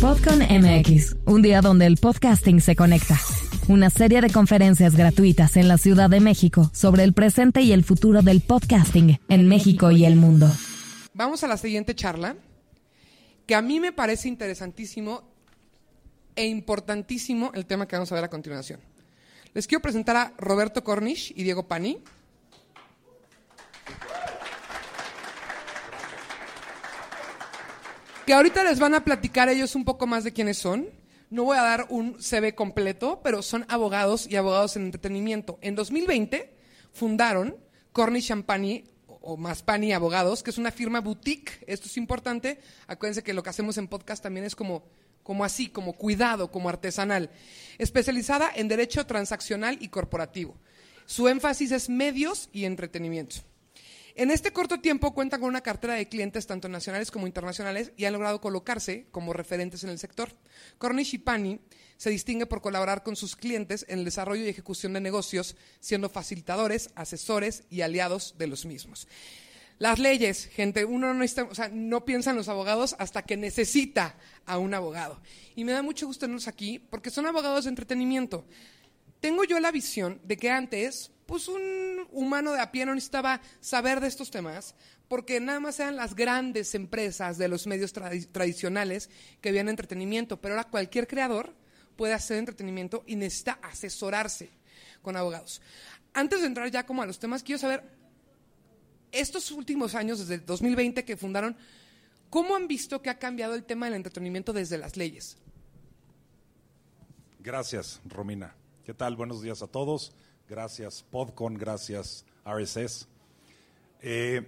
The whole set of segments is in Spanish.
Podcon MX, un día donde el podcasting se conecta. Una serie de conferencias gratuitas en la Ciudad de México sobre el presente y el futuro del podcasting en México y el mundo. Vamos a la siguiente charla, que a mí me parece interesantísimo e importantísimo el tema que vamos a ver a continuación. Les quiero presentar a Roberto Cornish y Diego Pani. Que ahorita les van a platicar ellos un poco más de quiénes son. No voy a dar un CV completo, pero son abogados y abogados en entretenimiento. En 2020 fundaron Cornish Champagny o más Pani Abogados, que es una firma boutique. Esto es importante. Acuérdense que lo que hacemos en podcast también es como, como así, como cuidado, como artesanal. Especializada en derecho transaccional y corporativo. Su énfasis es medios y entretenimiento. En este corto tiempo cuentan con una cartera de clientes tanto nacionales como internacionales y han logrado colocarse como referentes en el sector. Cornish y Pani se distingue por colaborar con sus clientes en el desarrollo y ejecución de negocios, siendo facilitadores, asesores y aliados de los mismos. Las leyes, gente, uno no, no piensa en los abogados hasta que necesita a un abogado. Y me da mucho gusto tenerlos aquí porque son abogados de entretenimiento. Tengo yo la visión de que antes pues un humano de a pie no necesitaba saber de estos temas, porque nada más eran las grandes empresas de los medios tradicionales que habían entretenimiento, pero ahora cualquier creador puede hacer entretenimiento y necesita asesorarse con abogados. Antes de entrar ya como a los temas, quiero saber, estos últimos años, desde 2020 que fundaron, ¿cómo han visto que ha cambiado el tema del entretenimiento desde las leyes? Gracias, Romina. ¿Qué tal? Buenos días a todos gracias Podcon, gracias RSS. Eh,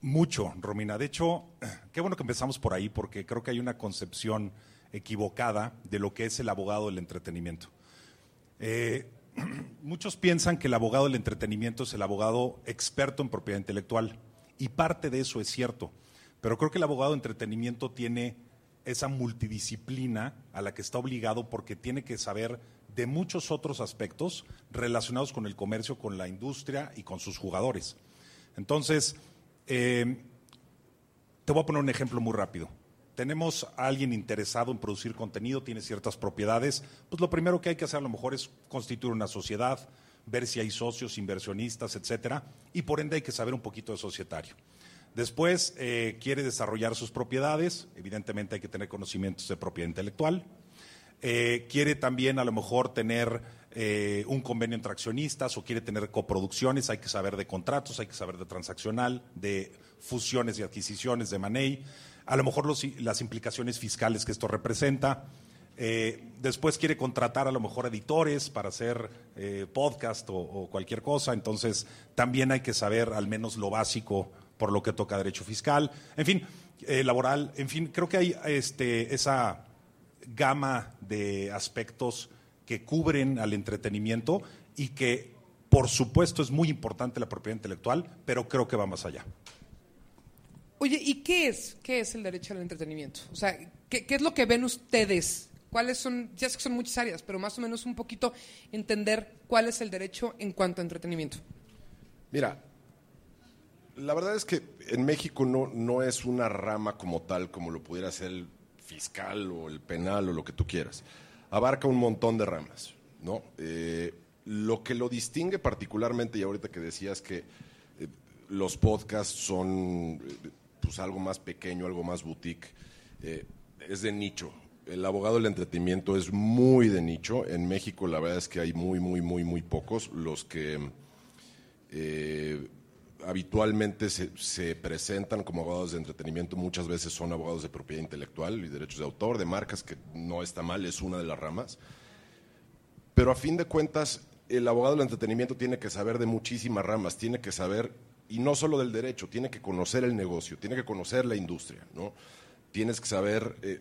mucho, Romina. De hecho, qué bueno que empezamos por ahí porque creo que hay una concepción equivocada de lo que es el abogado del entretenimiento. Eh, muchos piensan que el abogado del entretenimiento es el abogado experto en propiedad intelectual y parte de eso es cierto, pero creo que el abogado de entretenimiento tiene esa multidisciplina a la que está obligado porque tiene que saber de muchos otros aspectos relacionados con el comercio, con la industria y con sus jugadores. Entonces, eh, te voy a poner un ejemplo muy rápido. Tenemos a alguien interesado en producir contenido, tiene ciertas propiedades, pues lo primero que hay que hacer a lo mejor es constituir una sociedad, ver si hay socios, inversionistas, etcétera, y por ende hay que saber un poquito de societario. Después eh, quiere desarrollar sus propiedades, evidentemente hay que tener conocimientos de propiedad intelectual, eh, quiere también a lo mejor tener eh, un convenio entre accionistas o quiere tener coproducciones, hay que saber de contratos, hay que saber de transaccional, de fusiones y adquisiciones, de money, a lo mejor las implicaciones fiscales que esto representa. Eh, después quiere contratar a lo mejor editores para hacer podcast o, cualquier cosa, entonces también hay que saber al menos lo básico por lo que toca derecho fiscal, en fin, laboral, en fin, creo que hay este, esa gama de aspectos que cubren al entretenimiento y que, por supuesto, es muy importante la propiedad intelectual, pero creo que va más allá. Oye, ¿y qué es, qué es el derecho al entretenimiento? O sea, ¿qué, es lo que ven ustedes? ¿Cuáles son, ya sé que son muchas áreas, pero más o menos un poquito entender cuál es el derecho en cuanto a entretenimiento? Mira, la verdad es que en México no, no es una rama como tal como lo pudiera ser el fiscal o el penal o lo que tú quieras. Abarca un montón de ramas, ¿no? Eh, lo que lo distingue particularmente, y ahorita que decías que eh, los podcasts son eh, pues algo más pequeño, algo más boutique, es de nicho. El abogado del entretenimiento es muy de nicho. En México la verdad es que hay muy, muy, muy, muy pocos. Los que habitualmente se, presentan como abogados de entretenimiento, muchas veces son abogados de propiedad intelectual y derechos de autor, de marcas, que no está mal, es una de las ramas. Pero a fin de cuentas, el abogado del entretenimiento tiene que saber de muchísimas ramas, tiene que saber, y no solo del derecho, tiene que conocer el negocio, tiene que conocer la industria, ¿no? Tienes que saber eh,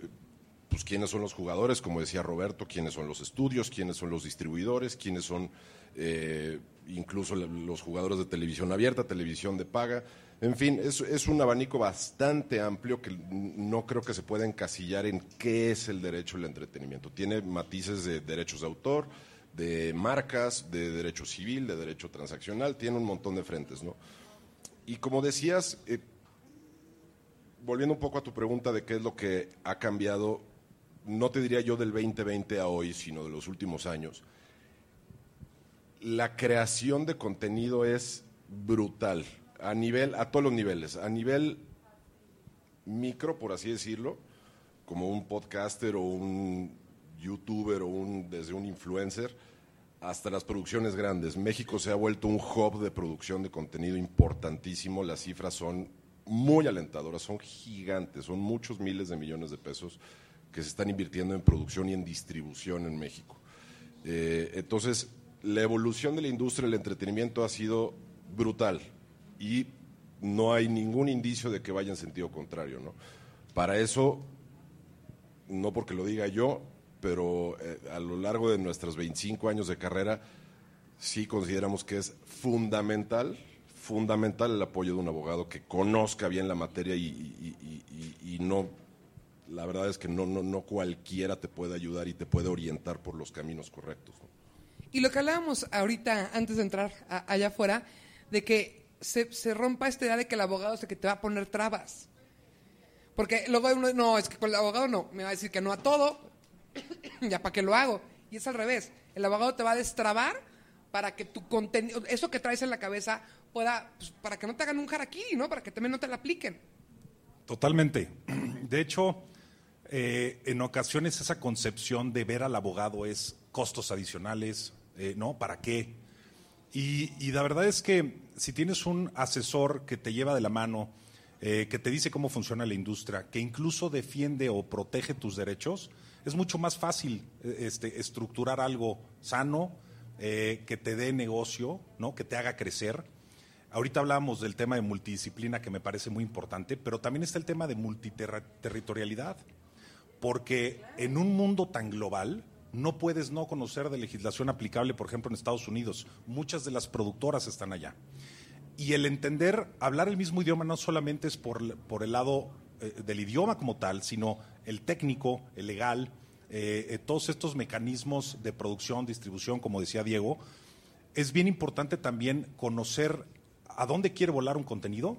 pues quiénes son los jugadores, como decía Roberto, quiénes son los estudios, quiénes son los distribuidores, quiénes son eh, incluso los jugadores de televisión abierta, televisión de paga. En fin, es, un abanico bastante amplio que no creo que se pueda encasillar en qué es el derecho al entretenimiento. Tiene matices de derechos de autor, de marcas, de derecho civil, de derecho transaccional, tiene un montón de frentes, ¿no? Y como decías, eh, volviendo un poco a tu pregunta de qué es lo que ha cambiado, no te diría yo del 2020 a hoy, sino de los últimos años, la creación de contenido es brutal, a nivel, a todos los niveles, a nivel micro, por así decirlo, como un podcaster o un youtuber o un, desde un influencer, hasta las producciones grandes. México se ha vuelto un hub de producción de contenido importantísimo, las cifras son muy alentadoras, son gigantes, son muchos miles de millones de pesos que se están invirtiendo en producción y en distribución en México. Eh, entonces, la evolución de la industria del entretenimiento ha sido brutal y no hay ningún indicio de que vaya en sentido contrario. ¿no? Para eso, no porque lo diga yo, pero eh, a lo largo de nuestros 25 años de carrera, sí consideramos que es fundamental, fundamental el apoyo de un abogado que conozca bien la materia y, no la verdad es que no, no, no cualquiera te puede ayudar y te puede orientar por los caminos correctos. Y lo que hablábamos ahorita, antes de entrar allá afuera, de que se, rompa esta idea de que el abogado es el que te va a poner trabas. Porque luego uno, no, es que con el abogado no, me va a decir que no a todo, ya para qué lo hago. Y es al revés, el abogado te va a destrabar para que tu contenido, eso que traes en la cabeza, pueda, pues, para que no te hagan un harakiri, ¿no? Para que también no te la apliquen. Totalmente. De hecho, eh, en ocasiones esa concepción de ver al abogado es costos adicionales, eh, ¿no? ¿Para qué? Y, la verdad es que si tienes un asesor que te lleva de la mano, eh, que te dice cómo funciona la industria, que incluso defiende o protege tus derechos, es mucho más fácil este, estructurar algo sano, que te dé negocio, ¿no? que te haga crecer. Ahorita hablábamos del tema de multidisciplina que me parece muy importante, pero también está el tema de multiterritorialidad porque en un mundo tan global no puedes no conocer de legislación aplicable, por ejemplo, en Estados Unidos. Muchas de las productoras están allá. Y el entender, hablar el mismo idioma no solamente es por, el lado eh, del idioma como tal, sino el técnico, el legal, eh, eh, todos estos mecanismos de producción, distribución, como decía Diego, es bien importante también conocer a dónde quiere volar un contenido,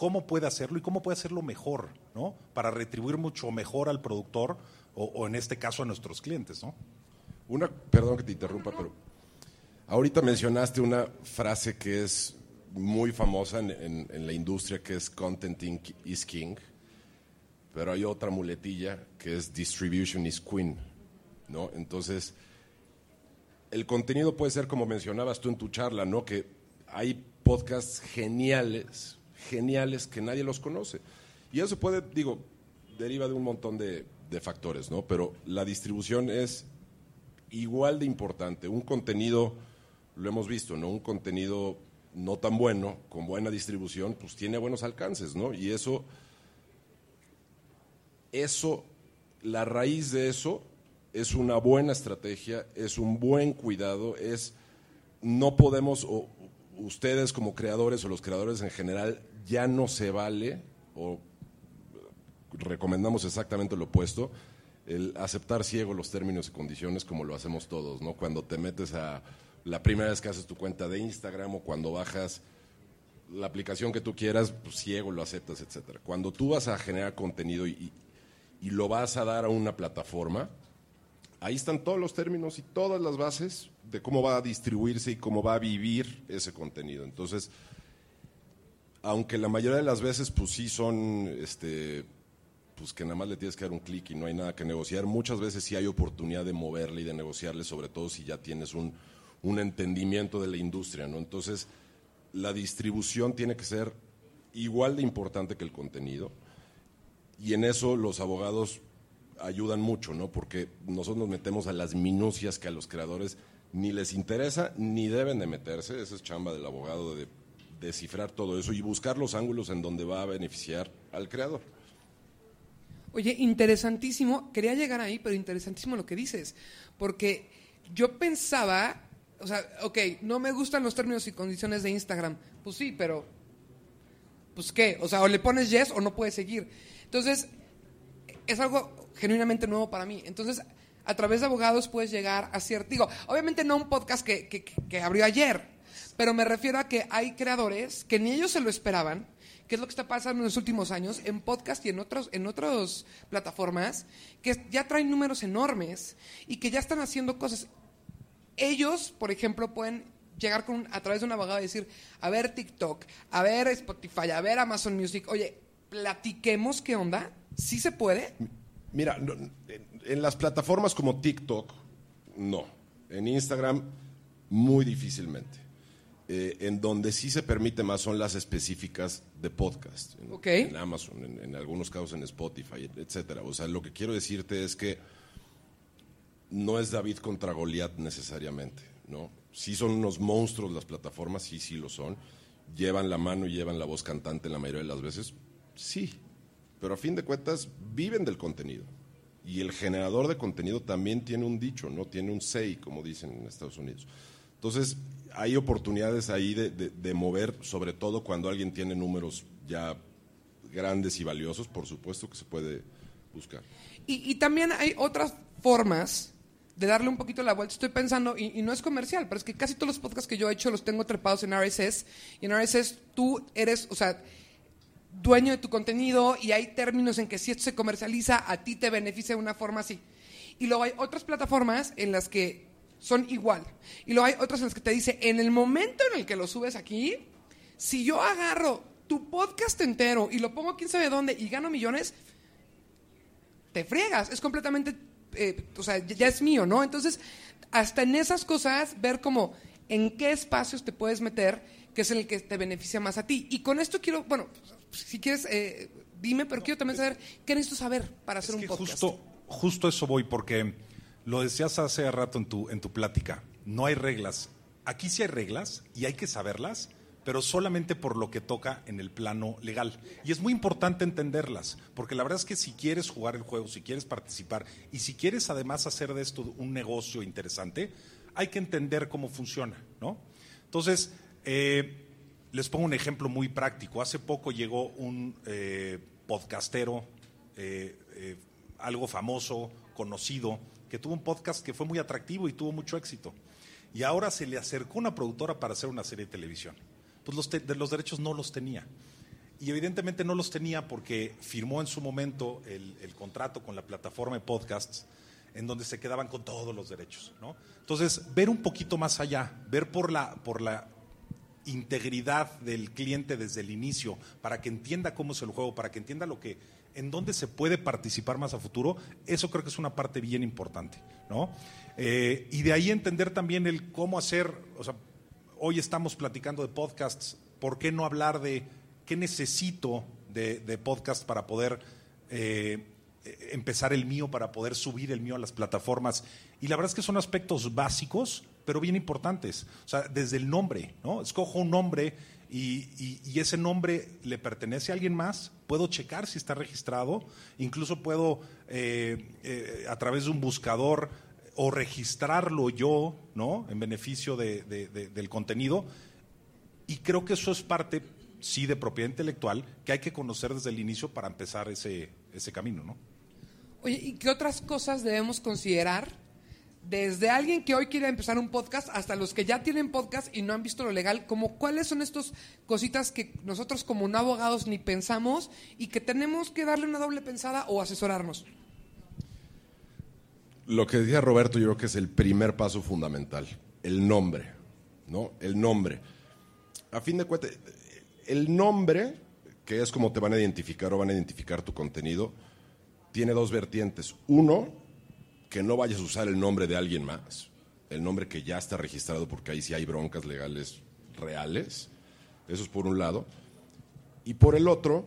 cómo puede hacerlo y cómo puede hacerlo mejor, ¿no? Para retribuir mucho mejor al productor o, en este caso a nuestros clientes, ¿no? Una, perdón que te interrumpa, pero ahorita mencionaste una frase que es muy famosa en, la industria que es content is king, pero hay otra muletilla que es distribution is queen, ¿no? Entonces, el contenido puede ser como mencionabas tú en tu charla, ¿no? Que hay podcasts geniales, geniales que nadie los conoce. Y eso puede, digo, deriva de un montón de, factores, ¿no? Pero la distribución es igual de importante. Un contenido, lo hemos visto, ¿no? Un contenido no tan bueno, con buena distribución, pues tiene buenos alcances, ¿no? Y eso, eso, la raíz de eso es una buena estrategia, es un buen cuidado, es, no podemos, o ustedes como creadores o los creadores en general, ya no se vale, o recomendamos exactamente lo opuesto, el aceptar ciego los términos y condiciones como lo hacemos todos, ¿no? Cuando te metes a la primera vez que haces tu cuenta de Instagram o cuando bajas la aplicación que tú quieras, pues ciego lo aceptas, etcétera. Cuando tú vas a generar contenido y, y lo vas a dar a una plataforma, ahí están todos los términos y todas las bases de cómo va a distribuirse y cómo va a vivir ese contenido. Entonces, aunque la mayoría de las veces pues sí son este pues que nada más le tienes que dar un clic y no hay nada que negociar, muchas veces sí hay oportunidad de moverle y de negociarle, sobre todo si ya tienes un, un entendimiento de la industria, ¿no? Entonces, la distribución tiene que ser igual de importante que el contenido y en eso los abogados ayudan mucho, ¿no? Porque nosotros nos metemos a las minucias que a los creadores ni les interesa ni deben de meterse, esa es chamba del abogado de descifrar todo eso y buscar los ángulos en donde va a beneficiar al creador. Oye, interesantísimo, quería llegar ahí, pero interesantísimo lo que dices, porque yo pensaba, o sea, ok, no me gustan los términos y condiciones de Instagram, pues sí, pero, pues qué, o sea, o le pones yes o no puedes seguir. Entonces, es algo genuinamente nuevo para mí. Entonces, a través de abogados puedes llegar a cierto, digo, obviamente no un podcast que, que, que abrió ayer, pero me refiero a que hay creadores que ni ellos se lo esperaban, qué es lo que está pasando en los últimos años en podcast y en otros en otras plataformas que ya traen números enormes y que ya están haciendo cosas. Ellos, por ejemplo, pueden llegar con a través de un abogado y decir, a ver TikTok, a ver Spotify, a ver Amazon Music, oye, platiquemos qué onda, ¿sí se puede? Mira, en las plataformas como TikTok, no. En Instagram, muy difícilmente. Eh, en donde sí se permite más son las específicas de podcast. En, Ok. en Amazon, en, en algunos casos en Spotify, etcétera. O sea, lo que quiero decirte es que no es David contra Goliat necesariamente, ¿no? Sí son unos monstruos las plataformas, sí, sí lo son. Llevan la mano y llevan la voz cantante la mayoría de las veces, sí. Pero a fin de cuentas viven del contenido. Y el generador de contenido también tiene un dicho, ¿no? Tiene un say, como dicen en Estados Unidos. Entonces, hay oportunidades ahí de, de- mover, sobre todo cuando alguien tiene números ya grandes y valiosos, por supuesto que se puede buscar. Y, y también hay otras formas de darle un poquito la vuelta. Estoy pensando, y, y no es comercial, pero es que casi todos los podcasts que yo he hecho los tengo trepados en RSS. Y en RSS tú eres, o sea, dueño de tu contenido y hay términos en que si esto se comercializa, a ti te beneficia de una forma así. Y luego hay otras plataformas en las que son igual. Y luego hay otras en las que te dice, en el momento en el que lo subes aquí, si yo agarro tu podcast entero y lo pongo quién sabe dónde y gano millones, te friegas. Es completamente, eh, o sea, ya es mío, ¿no? Entonces, hasta en esas cosas, ver como en qué espacios te puedes meter, que es en el que te beneficia más a ti. Y con esto quiero, bueno, si quieres, eh, dime, pero quiero también saber qué necesito saber para hacer Es un podcast. justo, justo eso voy, porque lo decías hace rato en tu, en tu plática. No hay reglas. Aquí sí hay reglas y hay que saberlas, pero solamente por lo que toca en el plano legal. Y es muy importante entenderlas, porque la verdad es que si quieres jugar el juego, si quieres participar y si quieres además hacer de esto un negocio interesante, hay que entender cómo funciona, ¿no? Entonces, eh, les pongo un ejemplo muy práctico. Hace poco llegó un eh, podcastero, eh, algo famoso, conocido, que tuvo un podcast que fue muy atractivo y tuvo mucho éxito. Y ahora se le acercó una productora para hacer una serie de televisión. Pues los, de- los derechos no los tenía. Y evidentemente no los tenía porque firmó en su momento el, el contrato con la plataforma de podcasts en donde se quedaban con todos los derechos. ¿no? Entonces, ver un poquito más allá, ver por la, por la integridad del cliente desde el inicio, para que entienda cómo es el juego, para que entienda lo que, en dónde se puede participar más a futuro, eso creo que es una parte bien importante, ¿no? Eh, y de ahí entender también el cómo hacer, o sea, hoy estamos platicando de podcasts, ¿por qué no hablar de qué necesito de, de podcast para poder eh, empezar el mío, para poder subir el mío a las plataformas? Y la verdad es que son aspectos básicos, pero bien importantes. O sea, desde el nombre, ¿no? Escojo un nombre y, y- ese nombre le pertenece a alguien más, puedo checar si está registrado, incluso puedo eh, eh, a través de un buscador o registrarlo yo, ¿no? En beneficio de- de- del contenido. Y creo que eso es parte, sí, de propiedad intelectual que hay que conocer desde el inicio para empezar ese, ese camino, ¿no? Oye, ¿y qué otras cosas debemos considerar? Desde alguien que hoy quiere empezar un podcast hasta los que ya tienen podcast y no han visto lo legal, como cuáles son estas cositas que nosotros como no abogados ni pensamos y que tenemos que darle una doble pensada o asesorarnos. Lo que decía Roberto, yo creo que es el primer paso fundamental, el nombre, ¿no? El nombre. A fin de cuentas, el nombre, que es como te van a identificar o van a identificar tu contenido, tiene dos vertientes. Uno, que no vayas a usar el nombre de alguien más, el nombre que ya está registrado, porque ahí sí hay broncas legales reales. Eso es por un lado. Y por el otro,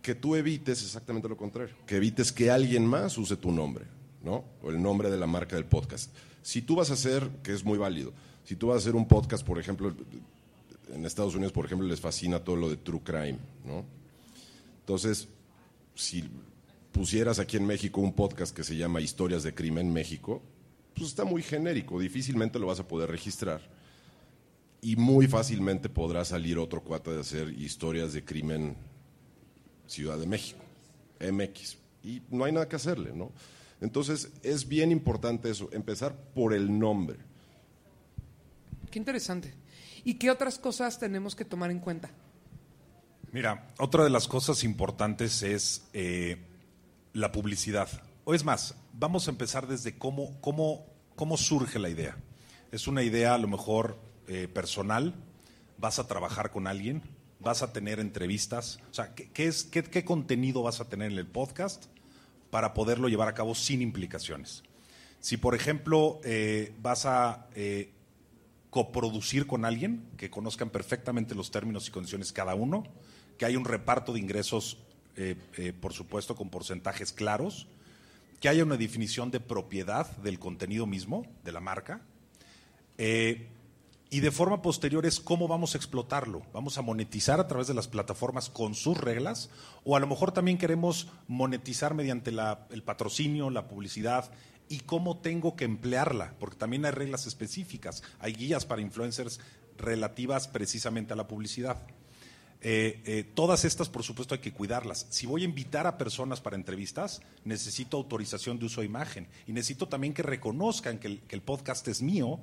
que tú evites exactamente lo contrario, que evites que alguien más use tu nombre, ¿no? O el nombre de la marca del podcast. Si tú vas a hacer, que es muy válido, si tú vas a hacer un podcast, por ejemplo, en Estados Unidos, por ejemplo, les fascina todo lo de true crime, ¿no? Entonces, si pusieras aquí en México un podcast que se llama Historias de Crimen México, pues está muy genérico, difícilmente lo vas a poder registrar y muy fácilmente podrá salir otro cuate de hacer historias de crimen Ciudad de México, MX, y no hay nada que hacerle, ¿no? Entonces es bien importante eso, empezar por el nombre. Qué interesante. ¿Y qué otras cosas tenemos que tomar en cuenta? Mira, otra de las cosas importantes es eh, la publicidad. O es más, vamos a empezar desde cómo, cómo, cómo surge la idea. Es una idea a lo mejor eh, personal, vas a trabajar con alguien, vas a tener entrevistas, o sea, ¿qué, es, qué, qué contenido vas a tener en el podcast para poderlo llevar a cabo sin implicaciones? Si, por ejemplo, eh, vas a eh, coproducir con alguien, que conozcan perfectamente los términos y condiciones cada uno, que haya un reparto de ingresos, eh, eh, por supuesto, con porcentajes claros, que haya una definición de propiedad del contenido mismo, de la marca, eh, y de forma posterior es cómo vamos a explotarlo. Vamos a monetizar a través de las plataformas con sus reglas, o a lo mejor también queremos monetizar mediante la- el patrocinio, la publicidad, y cómo tengo que emplearla, porque también hay reglas específicas, hay guías para influencers relativas precisamente a la publicidad. Eh, eh, todas estas, por supuesto, hay que cuidarlas. Si voy a invitar a personas para entrevistas, necesito autorización de uso de imagen y necesito también que reconozcan que el, podcast es mío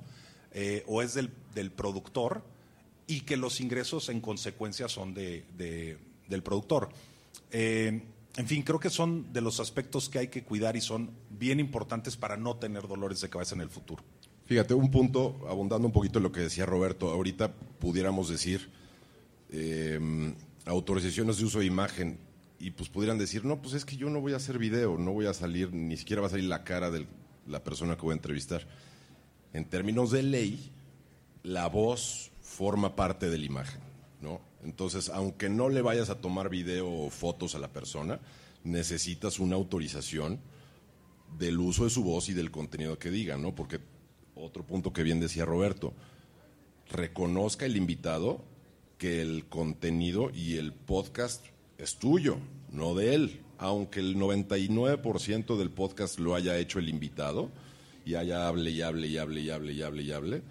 eh, o es del, del productor y que los ingresos en consecuencia son de, de- del productor. En fin, creo que son de los aspectos que hay que cuidar y son bien importantes para no tener dolores de cabeza en el futuro. Fíjate, un punto, abundando un poquito en lo que decía Roberto, ahorita pudiéramos decir eh, autorizaciones de uso de imagen y pues pudieran decir, no, pues es que yo no voy a hacer video, no voy a salir, ni siquiera va a salir la cara de la persona que voy a entrevistar. En términos de ley, la voz forma parte de la imagen, ¿no? Entonces, aunque no le vayas a tomar video o fotos a la persona, necesitas una autorización del uso de su voz y del contenido que diga, ¿no? Porque otro punto que bien decía Roberto, reconozca el invitado que el contenido y el podcast es tuyo, no de él. Aunque el 99% del podcast lo haya hecho el invitado y haya hable y hable y hable y hable y hable y hable,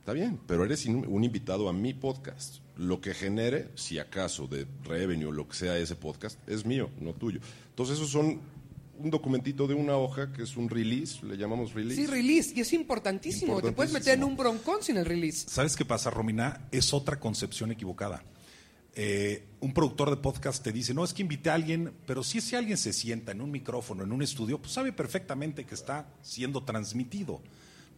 está bien, pero eres un invitado a mi podcast. Lo que genere, si acaso, de revenue o lo que sea ese podcast, es mío, no tuyo. Entonces, esos son un documentito de una hoja que es un release, le llamamos release. Sí, release. Y es importantísimo. Te puedes meter en un broncón sin el release. ¿Sabes qué pasa, Romina? Es otra concepción equivocada. Eh, un productor de podcast te dice, no, es que invité a alguien, pero si ese alguien se sienta en un micrófono, en un estudio, pues sabe perfectamente que está siendo transmitido.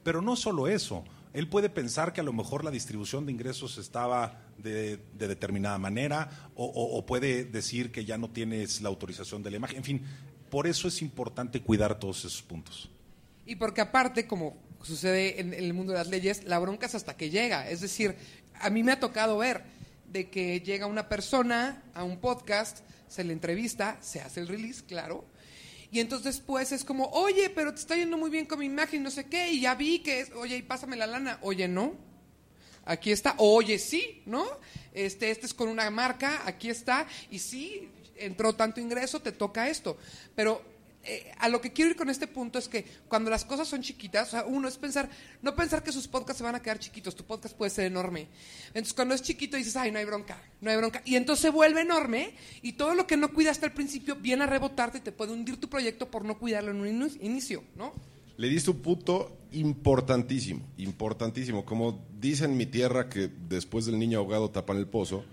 Pero no solo eso, él puede pensar que a lo mejor la distribución de ingresos estaba de, de determinada manera o, o- o puede decir que ya no tienes la autorización de la imagen. En fin, por eso es importante cuidar todos esos puntos. Y porque aparte, como sucede en, el mundo de las leyes, la bronca es hasta que llega. Es decir, a mí me ha tocado ver de que llega una persona a un podcast, se le entrevista, se hace el release, claro. Y entonces después es como, oye, pero te está yendo muy bien con mi imagen, no sé qué, y ya vi que es, oye, y pásame la lana. Oye, no. Aquí está, oye, sí, ¿no? Este, este es con una marca, aquí está, y sí, entró tanto ingreso, te toca esto. Pero eh, a lo que quiero ir con este punto es que cuando las cosas son chiquitas, o sea, uno es pensar, no pensar que sus podcasts se van a quedar chiquitos, tu podcast puede ser enorme. Entonces, cuando es chiquito dices, ay, no hay bronca, no hay bronca. Y entonces se vuelve enorme y todo lo que no cuidaste al principio viene a rebotarte y te puede hundir tu proyecto por no cuidarlo en un inicio, ¿no? Le diste un punto importantísimo, importantísimo. Como dice en mi tierra que después del niño ahogado tapan el pozo,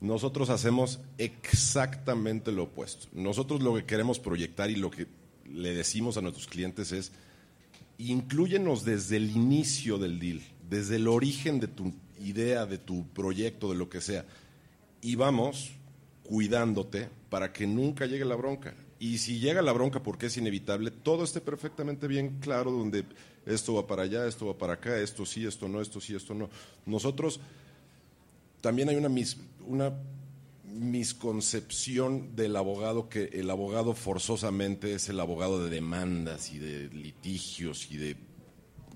nosotros hacemos exactamente lo opuesto. Nosotros lo que queremos proyectar y lo que le decimos a nuestros clientes es, incluyenos desde el inicio del deal, desde el origen de tu idea, de tu proyecto, de lo que sea. Y vamos cuidándote para que nunca llegue la bronca. Y si llega la bronca porque es inevitable, todo esté perfectamente bien claro donde esto va para allá, esto va para acá, esto sí, esto no, esto sí, esto no. Nosotros también hay una, mis- una misconcepción del abogado que el abogado forzosamente es el abogado de demandas y de litigios y de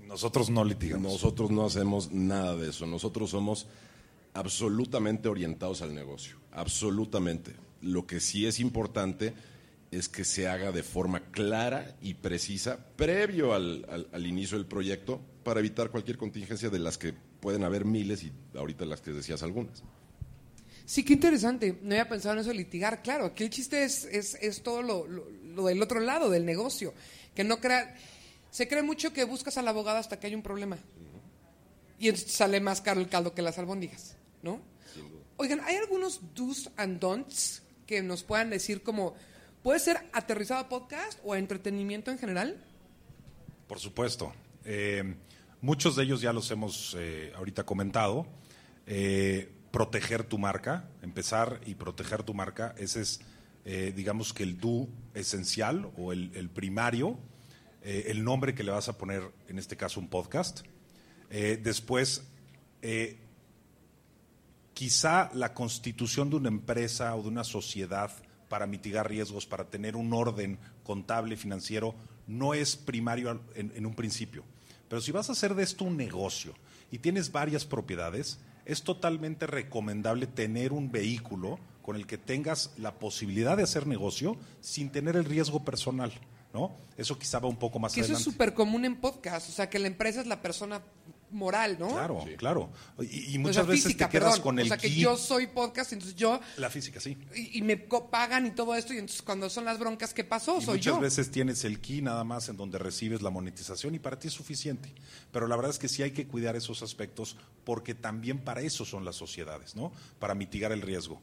Nosotros no litigamos. nosotros no hacemos nada de eso. Nosotros somos absolutamente orientados al negocio. Absolutamente. Lo que sí es importante es que se haga de forma clara y precisa previo al, al- al inicio del proyecto para evitar cualquier contingencia de las que pueden haber miles y ahorita las que decías algunas. Sí, qué interesante. No había pensado en eso de litigar. Claro, aquí el chiste es, es, es todo lo, lo- lo del otro lado, del negocio. Que no crea. Se cree mucho que buscas al abogado hasta que hay un problema. Y entonces sale más caro el caldo que las albóndigas, ¿no? Oigan, ¿hay algunos do's and don'ts que nos puedan decir como, puede ser aterrizado a podcast o a entretenimiento en general? Por supuesto. Eh, muchos de ellos ya los hemos eh, ahorita comentado. Eh, proteger tu marca, empezar y proteger tu marca, ese es, eh, digamos que el do esencial o el, primario, eh, el nombre que le vas a poner, en este caso, un podcast. Después, quizá la constitución de una empresa o de una sociedad para mitigar riesgos, para tener un orden contable, financiero, no es primario en un principio. Pero si vas a hacer de esto un negocio y tienes varias propiedades, es totalmente recomendable tener un vehículo con el que tengas la posibilidad de hacer negocio sin tener el riesgo personal, ¿no? Eso quizá va un poco más Que eso es súper común en podcast, o sea, que la empresa es la persona moral, ¿no? Claro, claro. Y, y O muchas sea, veces física, te quedas perdón. con el O sea, que key. yo soy podcast, entonces yo... La física, sí. Y, y me pagan y todo esto, y entonces cuando son las broncas, ¿qué pasó? Y soy muchas yo. veces tienes el key nada más en donde recibes la monetización y para ti es suficiente. Pero la verdad es que sí hay que cuidar esos aspectos porque también para eso son las sociedades, ¿no? Para mitigar el riesgo.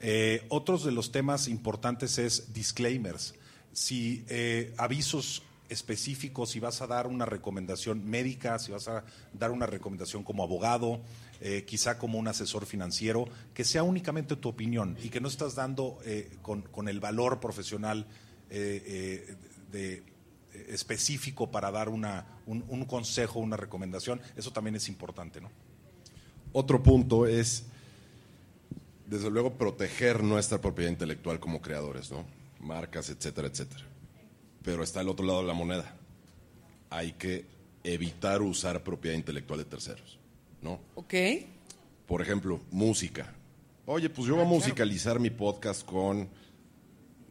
Eh, otros de los temas importantes es disclaimers. Si eh, avisos específicos, si vas a dar una recomendación médica, si vas a dar una recomendación como abogado, eh, quizá como un asesor financiero, que sea únicamente tu opinión y que no estás dando eh, con, el valor profesional eh, de, específico para dar una, un, un consejo, una recomendación. Eso también es importante, ¿no? Otro punto es, desde luego, proteger nuestra propiedad intelectual como creadores, ¿no? Marcas, etcétera, etcétera. Pero está el otro lado de la moneda. Hay que evitar usar propiedad intelectual de terceros, ¿no? ¿Ok? Por ejemplo, música. Oye, pues yo voy a musicalizar mi podcast con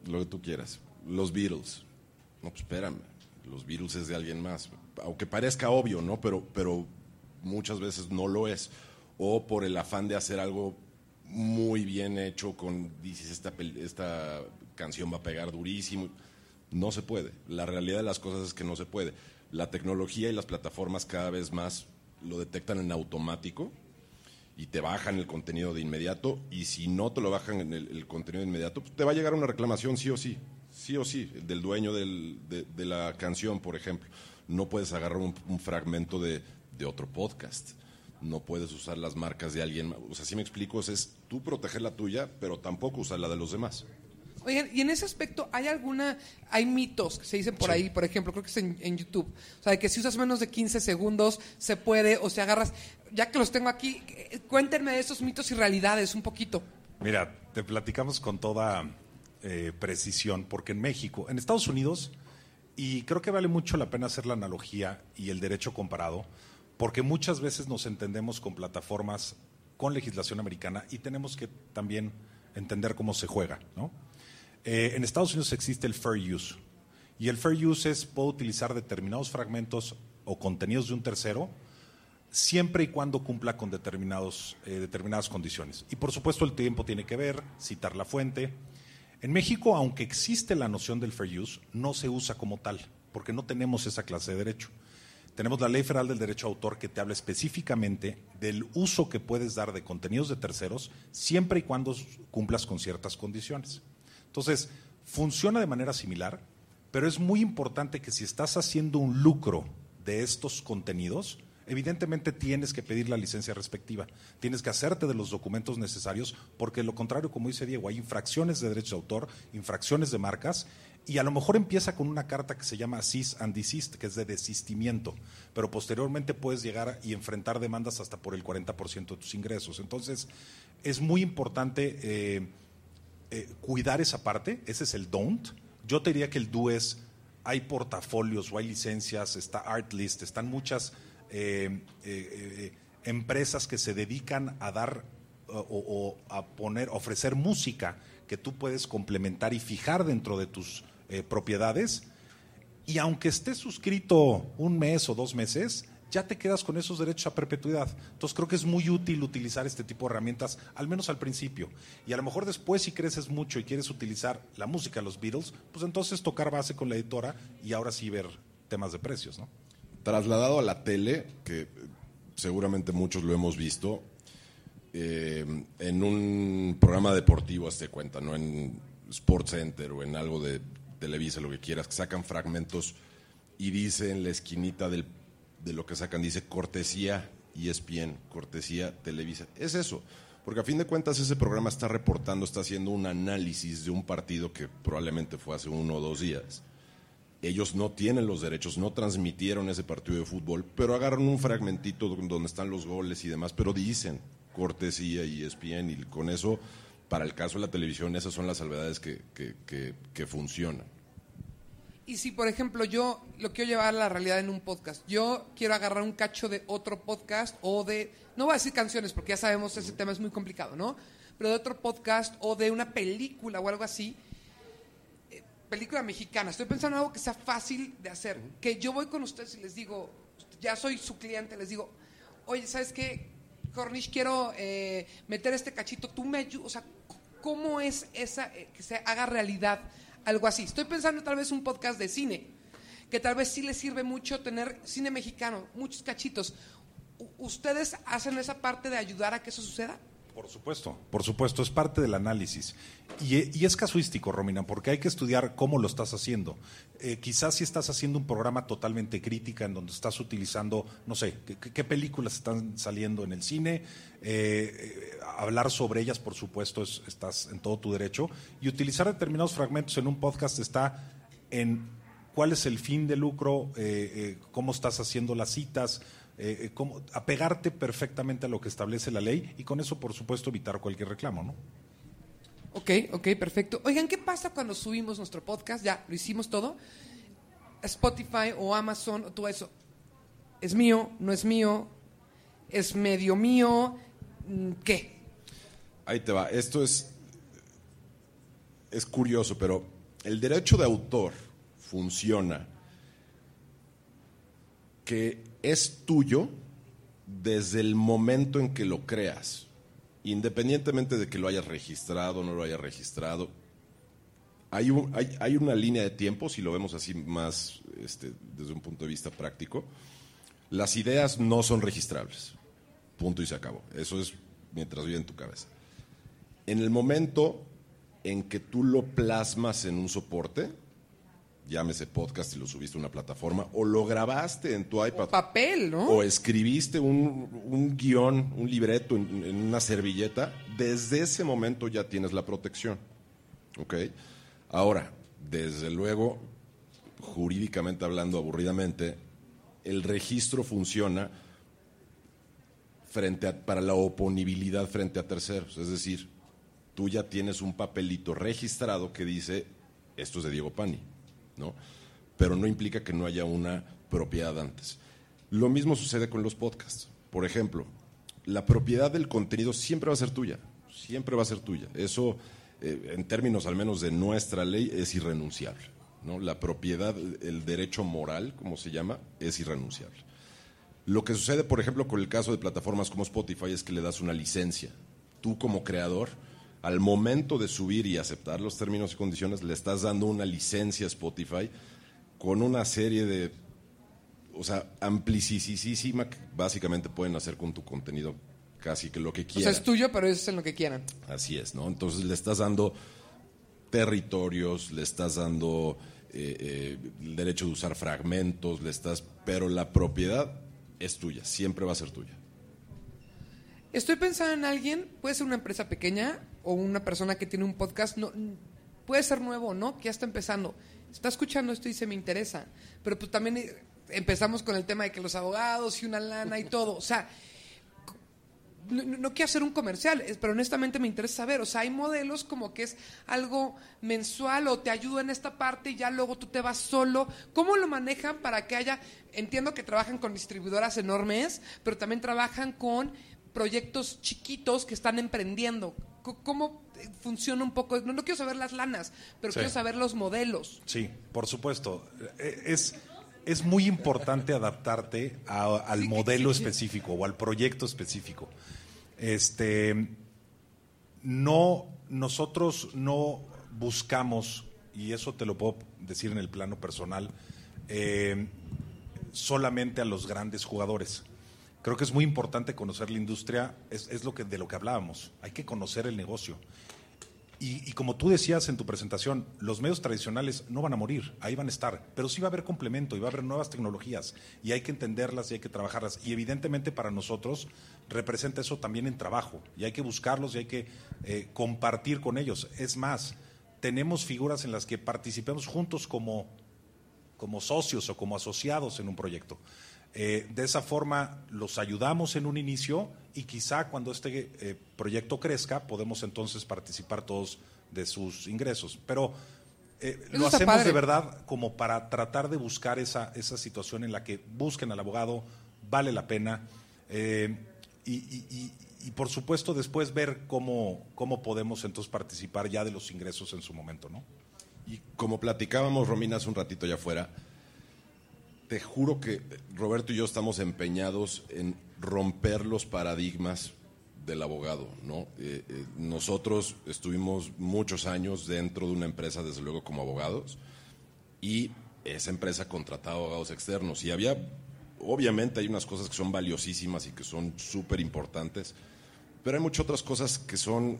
lo que tú quieras. Los Beatles. No, pues espérame. Los Beatles es de alguien más. Aunque parezca obvio, ¿no? Pero, pero muchas veces no lo es. O por el afán de hacer algo muy bien hecho con, dices, esta, esta canción va a pegar durísimo. No se puede. La realidad de las cosas es que no se puede. La tecnología y las plataformas cada vez más lo detectan en automático y te bajan el contenido de inmediato y si no te lo bajan en el, contenido de inmediato, pues te va a llegar una reclamación sí o sí, sí o sí, del dueño de, la canción, por ejemplo. No puedes agarrar un, fragmento de, otro podcast, no puedes usar las marcas de alguien. O sea, si me explico, es tú proteger la tuya, pero tampoco usar la de los demás. Oigan, y en ese aspecto, ¿hay alguna, hay mitos que se dicen por ahí, por ejemplo, creo que es en, en YouTube, o sea, de que si usas menos de 15 segundos se puede, o si agarras, ya que los tengo aquí, eh, cuéntenme de esos mitos y realidades un poquito. Mira, te platicamos con toda eh, precisión, porque en México, en Estados Unidos, y creo que vale mucho la pena hacer la analogía y el derecho comparado, porque muchas veces nos entendemos con plataformas con legislación americana y tenemos que también entender cómo se juega, ¿no? Eh, en Estados Unidos existe el fair use. Y el fair use es, puedo utilizar determinados fragmentos o contenidos de un tercero siempre y cuando cumpla con determinados, eh, determinadas condiciones. Y por supuesto el tiempo tiene que ver, citar la fuente. En México, aunque existe la noción del fair use, no se usa como tal, porque no tenemos esa clase de derecho. Tenemos la Ley Federal del Derecho Autor que te habla específicamente del uso que puedes dar de contenidos de terceros siempre y cuando cumplas con ciertas condiciones. Entonces, funciona de manera similar, pero es muy importante que si estás haciendo un lucro de estos contenidos, evidentemente tienes que pedir la licencia respectiva, tienes que hacerte de los documentos necesarios, porque lo contrario, como dice Diego, hay infracciones de derechos de autor, infracciones de marcas, y a lo mejor empieza con una carta que se llama cease and desist, que es de desistimiento, pero posteriormente puedes llegar y enfrentar demandas hasta por el 40% de tus ingresos. Entonces, es muy importante eh, eh, cuidar esa parte, ese es el don't. Yo te diría que el do es, hay portafolios o hay licencias, está Artlist, están muchas eh, eh, empresas que se dedican a dar o, o a poner, ofrecer música que tú puedes complementar y fijar dentro de tus propiedades. Y aunque estés suscrito un mes o dos meses, ya te quedas con esos derechos a perpetuidad. Entonces creo que es muy útil utilizar este tipo de herramientas, al menos al principio. Y a lo mejor después, si creces mucho y quieres utilizar la música los Beatles, pues entonces tocar base con la editora y ahora sí ver temas de precios, ¿no? Trasladado a la tele, que seguramente muchos lo hemos visto, eh, en un programa deportivo, hazte cuenta, no en Sports Center o en algo de Televisa, lo que quieras, que sacan fragmentos y dice en la esquinita del, de lo que sacan, dice cortesía ESPN, cortesía Televisa. Es eso, porque a fin de cuentas ese programa está reportando, está haciendo un análisis de un partido que probablemente fue hace uno o dos días. Ellos no tienen los derechos, no transmitieron ese partido de fútbol, pero agarran un fragmentito donde están los goles y demás, pero dicen cortesía y ESPN y con eso, para el caso de la televisión, esas son las salvedades que, que, que funcionan. Y si, por ejemplo, yo lo quiero llevar a la realidad en un podcast, yo quiero agarrar un cacho de otro podcast o de, no voy a decir canciones porque ya sabemos ese tema es muy complicado, ¿no? Pero de otro podcast o de una película o algo así, eh, película mexicana, estoy pensando en algo que sea fácil de hacer, que yo voy con ustedes y les digo, ya soy su cliente, les digo, oye, ¿sabes qué? Cornish, quiero eh, meter este cachito, tú me ayudas, o sea, ¿cómo es esa, eh, que se haga realidad? Algo así. Estoy pensando tal vez un podcast de cine, que tal vez sí les sirve mucho tener cine mexicano, muchos cachitos. ¿Ustedes hacen esa parte de ayudar a que eso suceda? Por supuesto, por supuesto, es parte del análisis. Y, es casuístico, Romina, porque hay que estudiar cómo lo estás haciendo. Eh, quizás si estás haciendo un programa totalmente crítica en donde estás utilizando, no sé, qué, películas están saliendo en el cine, eh, eh, hablar sobre ellas, por supuesto, estás en todo tu derecho, y utilizar determinados fragmentos en un podcast está en cuál es el fin de lucro, cómo estás haciendo las citas, eh, eh apegarte perfectamente a lo que establece la ley y con eso, por supuesto, evitar cualquier reclamo, ¿no? Ok, ok, perfecto. Oigan, ¿qué pasa cuando subimos nuestro podcast? Ya, lo hicimos todo. Spotify o Amazon o todo eso. ¿Es mío? ¿No es mío? ¿Es medio mío? Mm, ¿Qué? Ahí te va. Esto es, es curioso, pero el derecho de autor funciona que es tuyo desde el momento en que lo creas, independientemente de que lo hayas registrado o no lo hayas registrado. Hay, hay, una línea de tiempo, si lo vemos así más este, desde un punto de vista práctico. Las ideas no son registrables. Punto y se acabó. Eso es mientras vive en tu cabeza. En el momento en que tú lo plasmas en un soporte, llámese podcast y lo subiste a una plataforma, o lo grabaste en tu iPad. O papel, ¿no? O escribiste un, un guion, un libreto en, una servilleta, desde ese momento ya tienes la protección. ¿Ok? Ahora, desde luego, jurídicamente hablando, aburridamente, el registro funciona frente a, para la oponibilidad frente a terceros. Es decir, tú ya tienes un papelito registrado que dice, esto es de Diego Pani ¿no? Pero no implica que no haya una propiedad antes. Lo mismo sucede con los podcasts. Por ejemplo, la propiedad del contenido siempre va a ser tuya, siempre va a ser tuya. Eso, eh, en términos al menos de nuestra ley, es irrenunciable. ¿no? La propiedad, el derecho moral, como se llama, es irrenunciable. Lo que sucede, por ejemplo, con el caso de plataformas como Spotify es que le das una licencia. Tú como creador al momento de subir y aceptar los términos y condiciones, le estás dando una licencia a Spotify con una serie de, o sea, amplicísima que básicamente pueden hacer con tu contenido casi que lo que quieran. O sea, es tuyo, pero es en lo que quieran. Así es, ¿no? Entonces le estás dando territorios, le estás dando eh, eh, el derecho de usar fragmentos, le estás, pero la propiedad es tuya, siempre va a ser tuya. Estoy pensando en alguien, puede ser una empresa pequeña o una persona que tiene un podcast, no, puede ser nuevo, ¿no? Que ya está empezando. Está escuchando esto y se me interesa. Pero pues también eh, empezamos con el tema de que los abogados y una lana y todo. O sea, no, quiero hacer un comercial, pero honestamente me interesa saber. O sea, hay modelos como que es algo mensual o te ayuda en esta parte y ya luego tú te vas solo. ¿Cómo lo manejan para que haya, entiendo que trabajan con distribuidoras enormes, pero también trabajan con proyectos chiquitos que están emprendiendo. ¿Cómo funciona un poco? No, quiero saber las lanas, pero quiero saber los modelos. Sí, por supuesto. E, es, es muy importante adaptarte al modelo específico o al proyecto específico. Este, no, nosotros no buscamos, y eso te lo puedo decir en el plano personal, eh, solamente a los grandes jugadores Creo que es muy importante conocer la industria, es, es lo que, de lo que hablábamos. Hay que conocer el negocio. Y, y, como tú decías en tu presentación, los medios tradicionales no van a morir, ahí van a estar, pero sí va a haber complemento y va a haber nuevas tecnologías y hay que entenderlas y hay que trabajarlas. Y evidentemente para nosotros representa eso también en trabajo y hay que buscarlos y hay que eh, compartir con ellos. Es más, tenemos figuras en las que participemos juntos como, como socios o como asociados en un proyecto. Eh, de esa forma los ayudamos en un inicio y quizá cuando este eh, proyecto crezca podemos entonces participar todos de sus ingresos. Pero eh, lo hacemos padre. de verdad como para tratar de buscar esa, esa situación en la que busquen al abogado, vale la pena. Eh, y, y, y, por supuesto después ver cómo, cómo podemos entonces participar ya de los ingresos en su momento, ¿no? Y como platicábamos, Romina, hace un ratito allá afuera, te juro que Roberto y yo estamos empeñados en romper los paradigmas del abogado, ¿no? Eh, eh, nosotros estuvimos muchos años dentro de una empresa, desde luego, como abogados, y esa empresa contrataba abogados externos. Y había, obviamente, hay unas cosas que son valiosísimas y que son súper importantes, pero hay muchas otras cosas que son,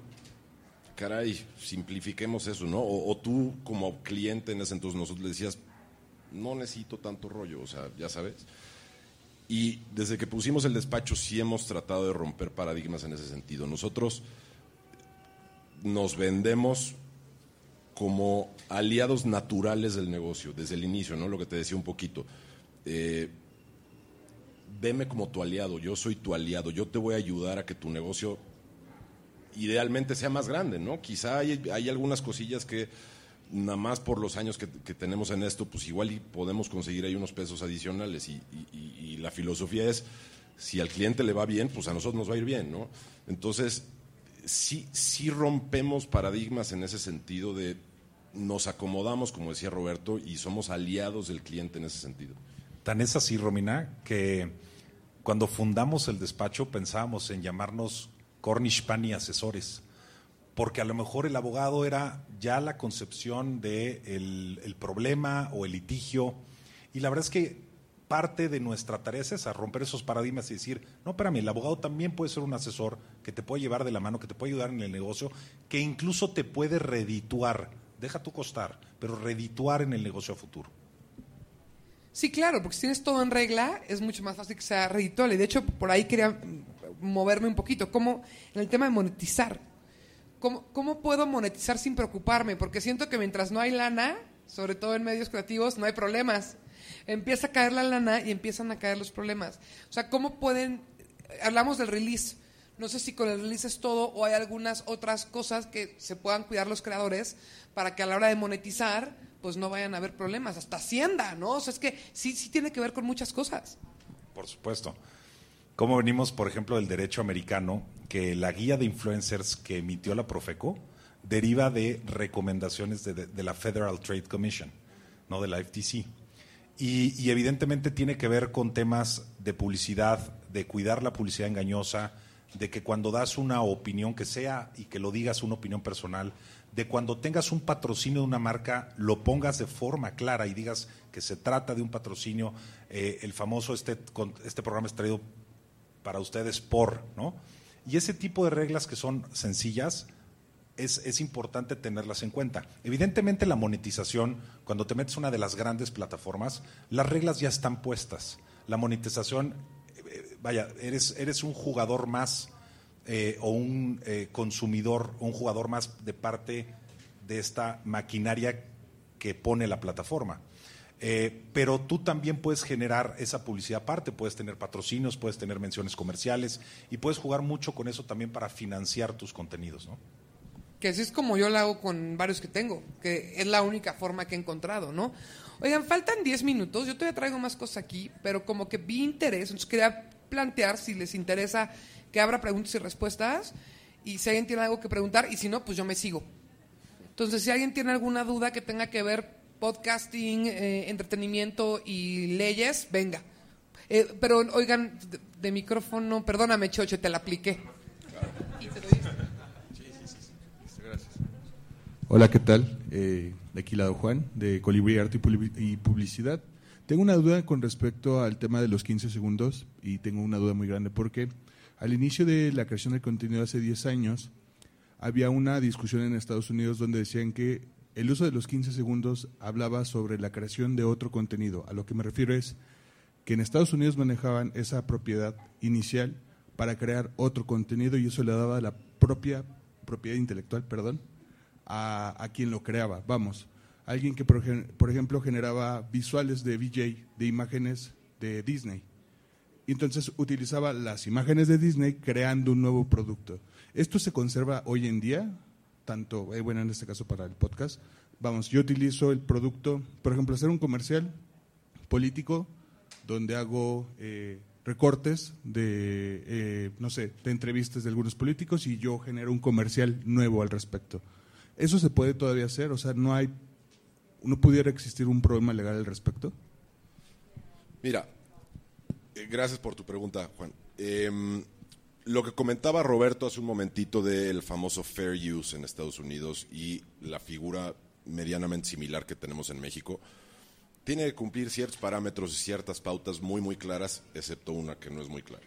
caray, simplifiquemos eso, ¿no? O, o tú, como cliente en ese entonces, nosotros le decías, no necesito tanto rollo, o sea, ya sabes. Y desde que pusimos el despacho sí hemos tratado de romper paradigmas en ese sentido. Nosotros nos vendemos como aliados naturales del negocio, desde el inicio, ¿no? Lo que te decía un poquito. Eh, veme como tu aliado, yo soy tu aliado, yo te voy a ayudar a que tu negocio idealmente sea más grande, ¿no? Quizá hay, hay algunas cosillas que nada más por los años que, tenemos en esto, pues igual y podemos conseguir ahí unos pesos adicionales y, la filosofía es, si al cliente le va bien, pues a nosotros nos va a ir bien, ¿no? Entonces, sí, sí rompemos paradigmas en ese sentido de nos acomodamos, como decía Roberto, y somos aliados del cliente en ese sentido. Tan es así, Romina, que cuando fundamos el despacho pensábamos en llamarnos Cornish Pani Asesores porque a lo mejor el abogado era ya la concepción del de el problema o el litigio. Y la verdad es que parte de nuestra tarea es esa, romper esos paradigmas y decir, no, espérame, el abogado también puede ser un asesor que te puede llevar de la mano, que te puede ayudar en el negocio, que incluso te puede redituar, deja tu costar, pero redituar en el negocio a futuro. Sí, claro, porque si tienes todo en regla, es mucho más fácil que sea redituable. De hecho, por ahí quería moverme un poquito, como en el tema de monetizar ¿cómo, ¿cómo puedo monetizar sin preocuparme? Porque siento que mientras no hay lana, sobre todo en medios creativos, no hay problemas. Empieza a caer la lana y empiezan a caer los problemas. O sea, ¿cómo pueden... Hablamos del release. No sé si con el release es todo o hay algunas otras cosas que se puedan cuidar los creadores para que a la hora de monetizar pues no vayan a haber problemas. Hasta Hacienda, ¿no? O sea, es que sí, sí tiene que ver con muchas cosas. Por supuesto. ¿Cómo venimos, por ejemplo, del derecho americano, que la guía de influencers que emitió la Profeco deriva de recomendaciones de, la Federal Trade Commission, no de la FTC. Y, y, evidentemente tiene que ver con temas de publicidad, de cuidar la publicidad engañosa, de que cuando das una opinión que sea y que lo digas una opinión personal, de cuando tengas un patrocinio de una marca, lo pongas de forma clara y digas que se trata de un patrocinio. Eh, el famoso, este, este programa es traído para ustedes por, ¿no? Y ese tipo de reglas que son sencillas, es, es, importante tenerlas en cuenta. Evidentemente la monetización, cuando te metes una de las grandes plataformas, las reglas ya están puestas. La monetización, eh, vaya, eres, eres un jugador más eh, o un eh, consumidor, un jugador más de parte de esta maquinaria que pone la plataforma. Eh, pero tú también puedes generar esa publicidad aparte, puedes tener patrocinios, puedes tener menciones comerciales y puedes jugar mucho con eso también para financiar tus contenidos, ¿no? Que así es como yo lo hago con varios que tengo, que es la única forma que he encontrado, ¿no? Oigan, faltan 10 minutos, yo todavía traigo más cosas aquí, pero como que vi interés, entonces quería plantear si les interesa que abra preguntas y respuestas y si alguien tiene algo que preguntar y si no, pues yo me sigo. Entonces, si alguien tiene alguna duda que tenga que ver podcasting, eh, entretenimiento y leyes, venga. Eh, pero oigan, de, de, micrófono, perdóname, Chocho, te la apliqué. Hola, ¿qué tal? Eh, de aquí lado Juan, de Colibrí Arte y Publicidad. Tengo una duda con respecto al tema de los 15 segundos y tengo una duda muy grande porque al inicio de la creación del contenido hace 10 años había una discusión en Estados Unidos donde decían que el uso de los 15 segundos hablaba sobre la creación de otro contenido. A lo que me refiero es que en Estados Unidos manejaban esa propiedad inicial para crear otro contenido y eso le daba la propia propiedad intelectual, perdón, a, quien lo creaba. Vamos, alguien que, por, por ejemplo, generaba visuales de VJ, de imágenes de Disney. Entonces utilizaba las imágenes de Disney creando un nuevo producto. Esto se conserva hoy en día, tanto, eh, bueno, en este caso para el podcast. Vamos, yo utilizo el producto, por ejemplo, hacer un comercial político donde hago eh, recortes de, eh, no sé, de entrevistas de algunos políticos y yo genero un comercial nuevo al respecto. ¿Eso se puede todavía hacer? O sea, no hay, no pudiera existir un problema legal al respecto. Mira, eh, gracias por tu pregunta, Juan. Em, lo que comentaba Roberto hace un momentito del famoso fair use en Estados Unidos y la figura medianamente similar que tenemos en México, tiene que cumplir ciertos parámetros y ciertas pautas muy, muy claras, excepto una que no es muy clara.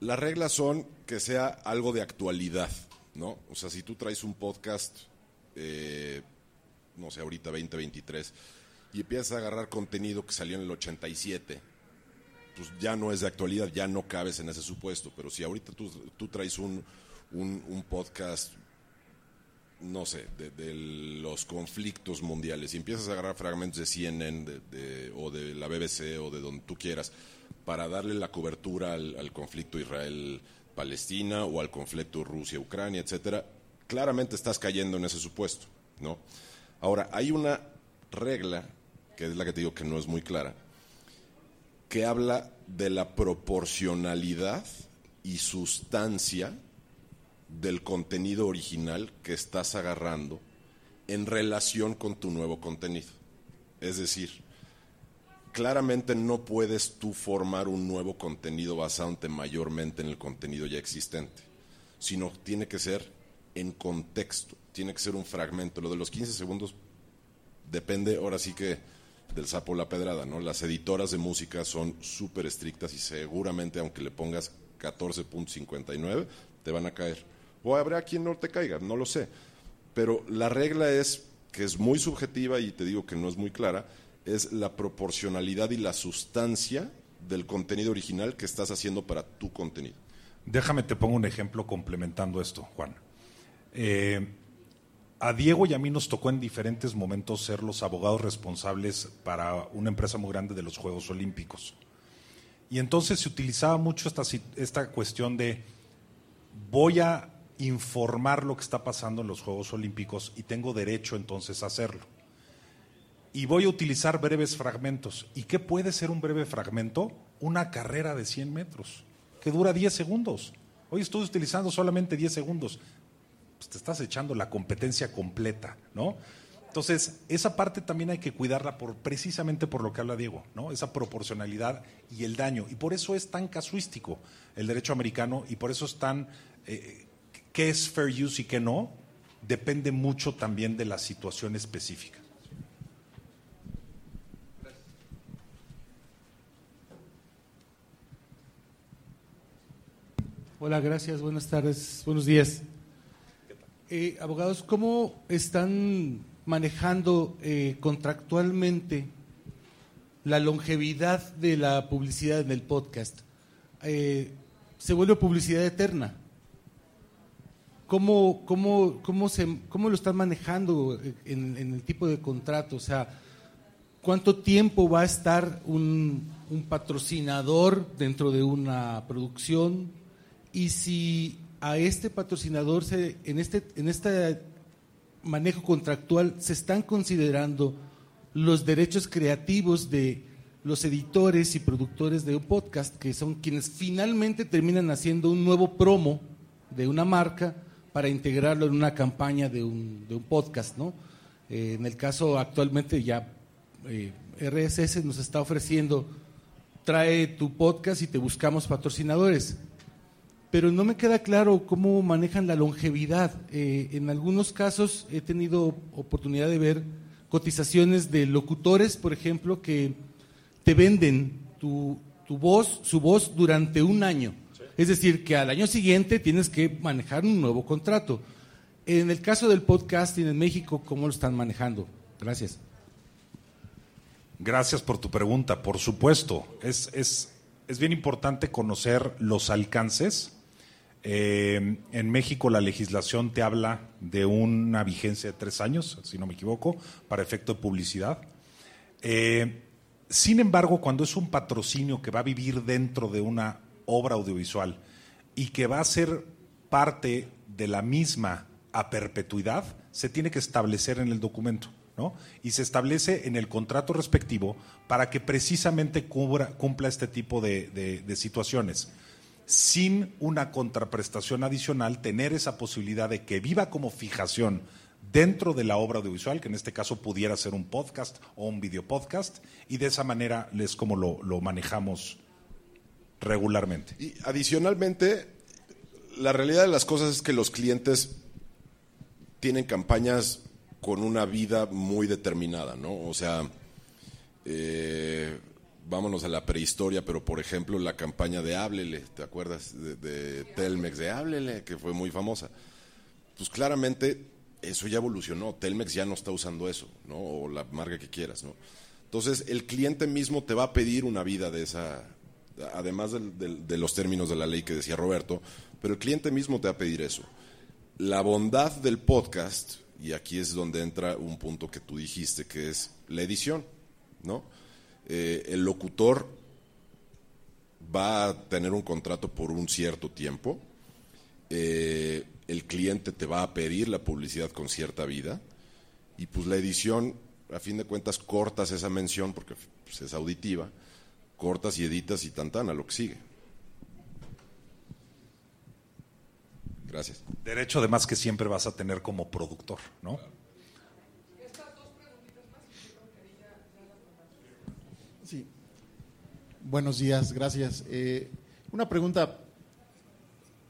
Las reglas son que sea algo de actualidad, ¿no? O sea, si tú traes un podcast, eh, no sé, ahorita 2023, y empiezas a agarrar contenido que salió en el 87, pues ya no es de actualidad, ya no cabes en ese supuesto. Pero si ahorita tú, tú traes un, un, podcast, no sé, de, los conflictos mundiales y empiezas a agarrar fragmentos de CNN de- de- o de la BBC o de donde tú quieras para darle la cobertura al, al conflicto Israel-Palestina o al conflicto Rusia-Ucrania, etcétera, claramente estás cayendo en ese supuesto, ¿no? Ahora, hay una regla, que es la que te digo que no es muy clara, que habla de la proporcionalidad y sustancia del contenido original que estás agarrando en relación con tu nuevo contenido. Es decir, claramente no puedes tú formar un nuevo contenido basándote mayormente en el contenido ya existente, sino tiene que ser en contexto, tiene que ser un fragmento. Lo de los 15 segundos depende ahora sí que del sapo la pedrada, ¿no? Las editoras de música son súper estrictas y seguramente aunque le pongas 14.59 te van a caer. O habrá quien no te caiga, no lo sé. Pero la regla es que es muy subjetiva y te digo que no es muy clara, es la proporcionalidad y la sustancia del contenido original que estás haciendo para tu contenido. Déjame te pongo un ejemplo complementando esto, Juan. Eh, a Diego y a mí nos tocó en diferentes momentos ser los abogados responsables para una empresa muy grande de los Juegos Olímpicos. Y entonces se utilizaba mucho esta, cuestión de voy a informar lo que está pasando en los Juegos Olímpicos y tengo derecho entonces a hacerlo. Y voy a utilizar breves fragmentos. ¿Y qué puede ser un breve fragmento? Una carrera de 100 metros, que dura 10 segundos. Hoy estoy utilizando solamente 10 segundos. Pues te estás echando la competencia completa, ¿no? Entonces, esa parte también hay que cuidarla por, precisamente por lo que habla Diego, ¿no? Esa proporcionalidad y el daño. Y por eso es tan casuístico el derecho americano y por eso es tan... eh, ¿Qué es fair use y qué no? Depende mucho también de la situación específica. Hola, gracias, buenas tardes, buenos días. Eh, abogados, ¿cómo están manejando eh, contractualmente la longevidad de la publicidad en el podcast? Eh, se vuelve publicidad eterna. ¿Cómo, cómo, cómo, se, ¿Cómo lo están manejando en, el tipo de contrato? O sea, ¿cuánto tiempo va a estar un, un patrocinador dentro de una producción? Y si a este patrocinador, se, en, este, en este manejo contractual, se están considerando los derechos creativos de los editores y productores de un podcast, que son quienes finalmente terminan haciendo un nuevo promo de una marca para integrarlo en una campaña de un, de un podcast, ¿no? Eh, en el caso actualmente ya eh, RSS nos está ofreciendo, trae tu podcast y te buscamos patrocinadores pero no me queda claro cómo manejan la longevidad. Eh, en algunos casos he tenido oportunidad de ver cotizaciones de locutores, por ejemplo, que te venden tu, tu voz, su voz durante un año. Es decir, que al año siguiente tienes que manejar un nuevo contrato. En el caso del podcasting en México, ¿cómo lo están manejando? Gracias. Gracias por tu pregunta. Por supuesto, es, es, es bien importante conocer los alcances. Eh, en México la legislación te habla de una vigencia de tres años, si no me equivoco, para efecto de publicidad. Eh, sin embargo, cuando es un patrocinio que va a vivir dentro de una obra audiovisual y que va a ser parte de la misma a perpetuidad, se tiene que establecer en el documento. ¿no? Y se establece en el contrato respectivo para que precisamente cumpla este tipo de situaciones. Sin una contraprestación adicional, tener esa posibilidad de que viva como fijación dentro de la obra audiovisual, que en este caso pudiera ser un podcast o un video podcast, y de esa manera es como lo, lo manejamos regularmente. Y adicionalmente, la realidad de las cosas es que los clientes tienen campañas con una vida muy determinada, ¿no? O sea, eh, vámonos a la prehistoria, pero por ejemplo la campaña de Háblele, ¿te acuerdas? De, de Telmex, de Háblele, que fue muy famosa. Pues claramente eso ya evolucionó. Telmex ya no está usando eso, ¿no? O la marca que quieras, ¿no? Entonces, el cliente mismo te va a pedir una vida de esa, además de, los términos de la ley que decía Roberto, pero el cliente mismo te va a pedir eso. La bondad del podcast, y aquí es donde entra un punto que tú dijiste, que es la edición, ¿no? Eh, el locutor va a tener un contrato por un cierto tiempo. Eh, el cliente te va a pedir la publicidad con cierta vida y pues la edición, a fin de cuentas, cortas esa mención porque pues, es auditiva, cortas y editas y tan a lo que sigue. Gracias. Derecho además que siempre vas a tener como productor, ¿no? Buenos días, gracias. Eh, una pregunta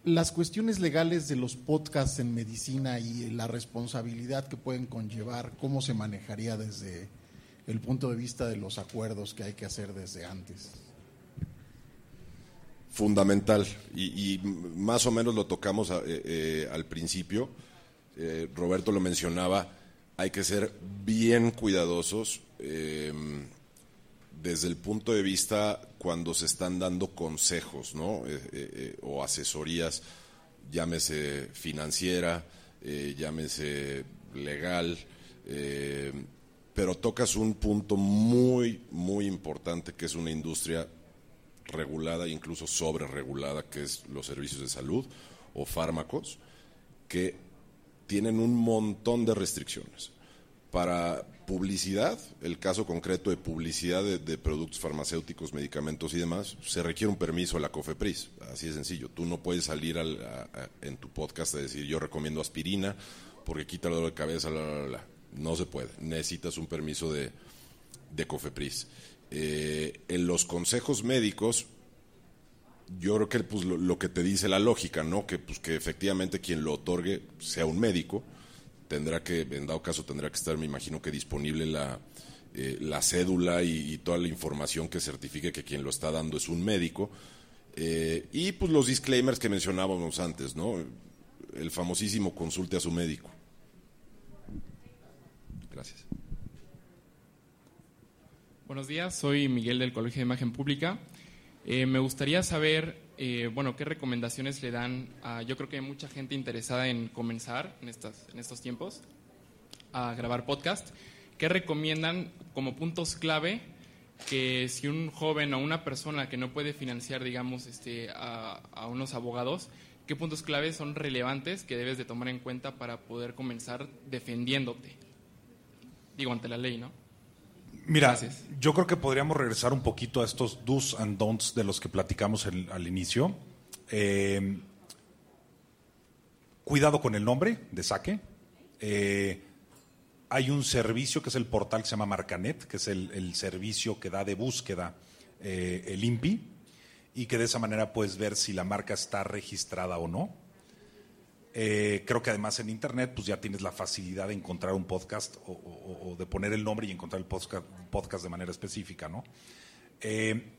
las cuestiones legales de los podcasts en medicina y la responsabilidad que pueden conllevar, ¿cómo se manejaría desde el punto de vista de los acuerdos que hay que hacer desde antes? Fundamental, y, más o menos lo tocamos eh, eh, al principio, eh, Roberto lo mencionaba, hay que ser bien cuidadosos desde el punto de vista cuando se están dando consejos, ¿no? Eh, eh, eh, o asesorías, llámese financiera, llámese legal, pero tocas un punto muy, muy importante que es una industria regulada, incluso sobre regulada, que es los servicios de salud o fármacos, que tienen un montón de restricciones. Para, publicidad, el caso concreto de publicidad de, productos farmacéuticos, medicamentos y demás, se requiere un permiso a la COFEPRIS, así de sencillo. Tú no puedes salir en tu podcast a decir yo recomiendo aspirina porque quita el dolor de cabeza, no se puede. Necesitas un permiso de, COFEPRIS. Eh, en los consejos médicos, yo creo que pues, lo, lo, que te dice la lógica, ¿no? Que, pues, que efectivamente quien lo otorgue sea un médico tendrá que, en dado caso, tendrá que estar, me imagino que disponible la, eh, la cédula y, toda la información que certifique que quien lo está dando es un médico. Eh, y pues los disclaimers que mencionábamos antes, ¿no? El famosísimo consulte a su médico. Gracias. Buenos días, soy Miguel del Colegio de Imagen Pública. Eh, me gustaría saber eh, bueno, ¿qué recomendaciones le dan a, yo creo que hay mucha gente interesada en comenzar en, estas, estos tiempos a grabar podcast? ¿Qué recomiendan como puntos clave que si un joven o una persona que no puede financiar, digamos, este, a unos abogados, qué puntos clave son relevantes que debes de tomar en cuenta para poder comenzar defendiéndote? Digo, ante la ley, ¿no? Mira, yo creo que podríamos regresar un poquito a estos do's and don'ts de los que platicamos al inicio. Eh, cuidado con el nombre de saque. Eh, hay un servicio que es el portal que se llama Marcanet, que es el, servicio que da de búsqueda eh, el INPI y que de esa manera puedes ver si la marca está registrada o no. Eh, creo que además en Internet pues ya tienes la facilidad de encontrar un podcast o, de poner el nombre y encontrar el podcast, de manera específica, ¿no? Eh,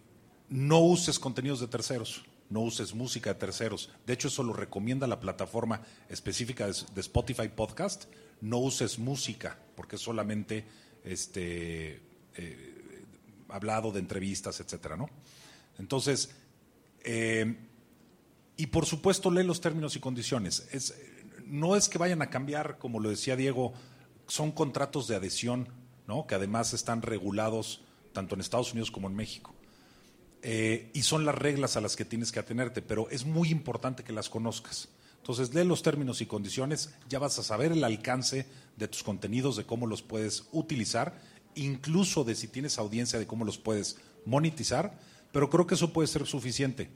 no uses contenidos de terceros, no uses música de terceros. De hecho, eso lo recomienda la plataforma específica de, Spotify Podcast. No uses música, porque es solamente este, eh, hablado de entrevistas, etcétera, ¿no? Entonces, y por supuesto, lee los términos y condiciones. Es, no es que vayan a cambiar, como lo decía Diego, son contratos de adhesión, ¿no? que además están regulados tanto en Estados Unidos como en México. Eh, y son las reglas a las que tienes que atenerte, pero es muy importante que las conozcas. Entonces, lee los términos y condiciones, ya vas a saber el alcance de tus contenidos, de cómo los puedes utilizar, incluso de si tienes audiencia, de cómo los puedes monetizar, pero creo que eso puede ser suficiente.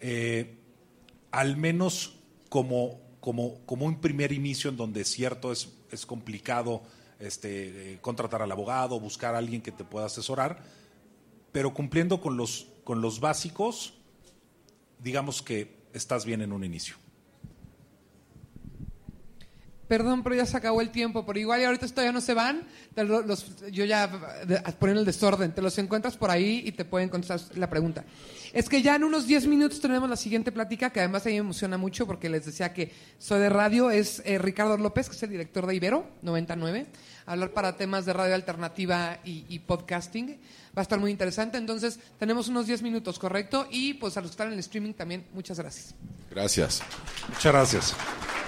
Eh, al menos como, como, como un primer inicio en donde cierto es, es complicado este, contratar al abogado, buscar a alguien que te pueda asesorar, pero cumpliendo con los, con los básicos, digamos que estás bien en un inicio. Perdón, pero ya se acabó el tiempo, pero igual y ahorita todavía no se van. los- yo ya ponen el desorden, te los encuentras por ahí y te pueden contestar la pregunta. Es que ya en unos 10 minutos tenemos la siguiente plática, que además a mí me emociona mucho porque les decía que soy de radio, es eh, Ricardo López, que es el director de Ibero 99, hablar para temas de radio alternativa y, y podcasting. Va a estar muy interesante, entonces tenemos unos 10 minutos, ¿correcto? Y pues a los que están en el streaming también, muchas gracias. Gracias. Muchas gracias.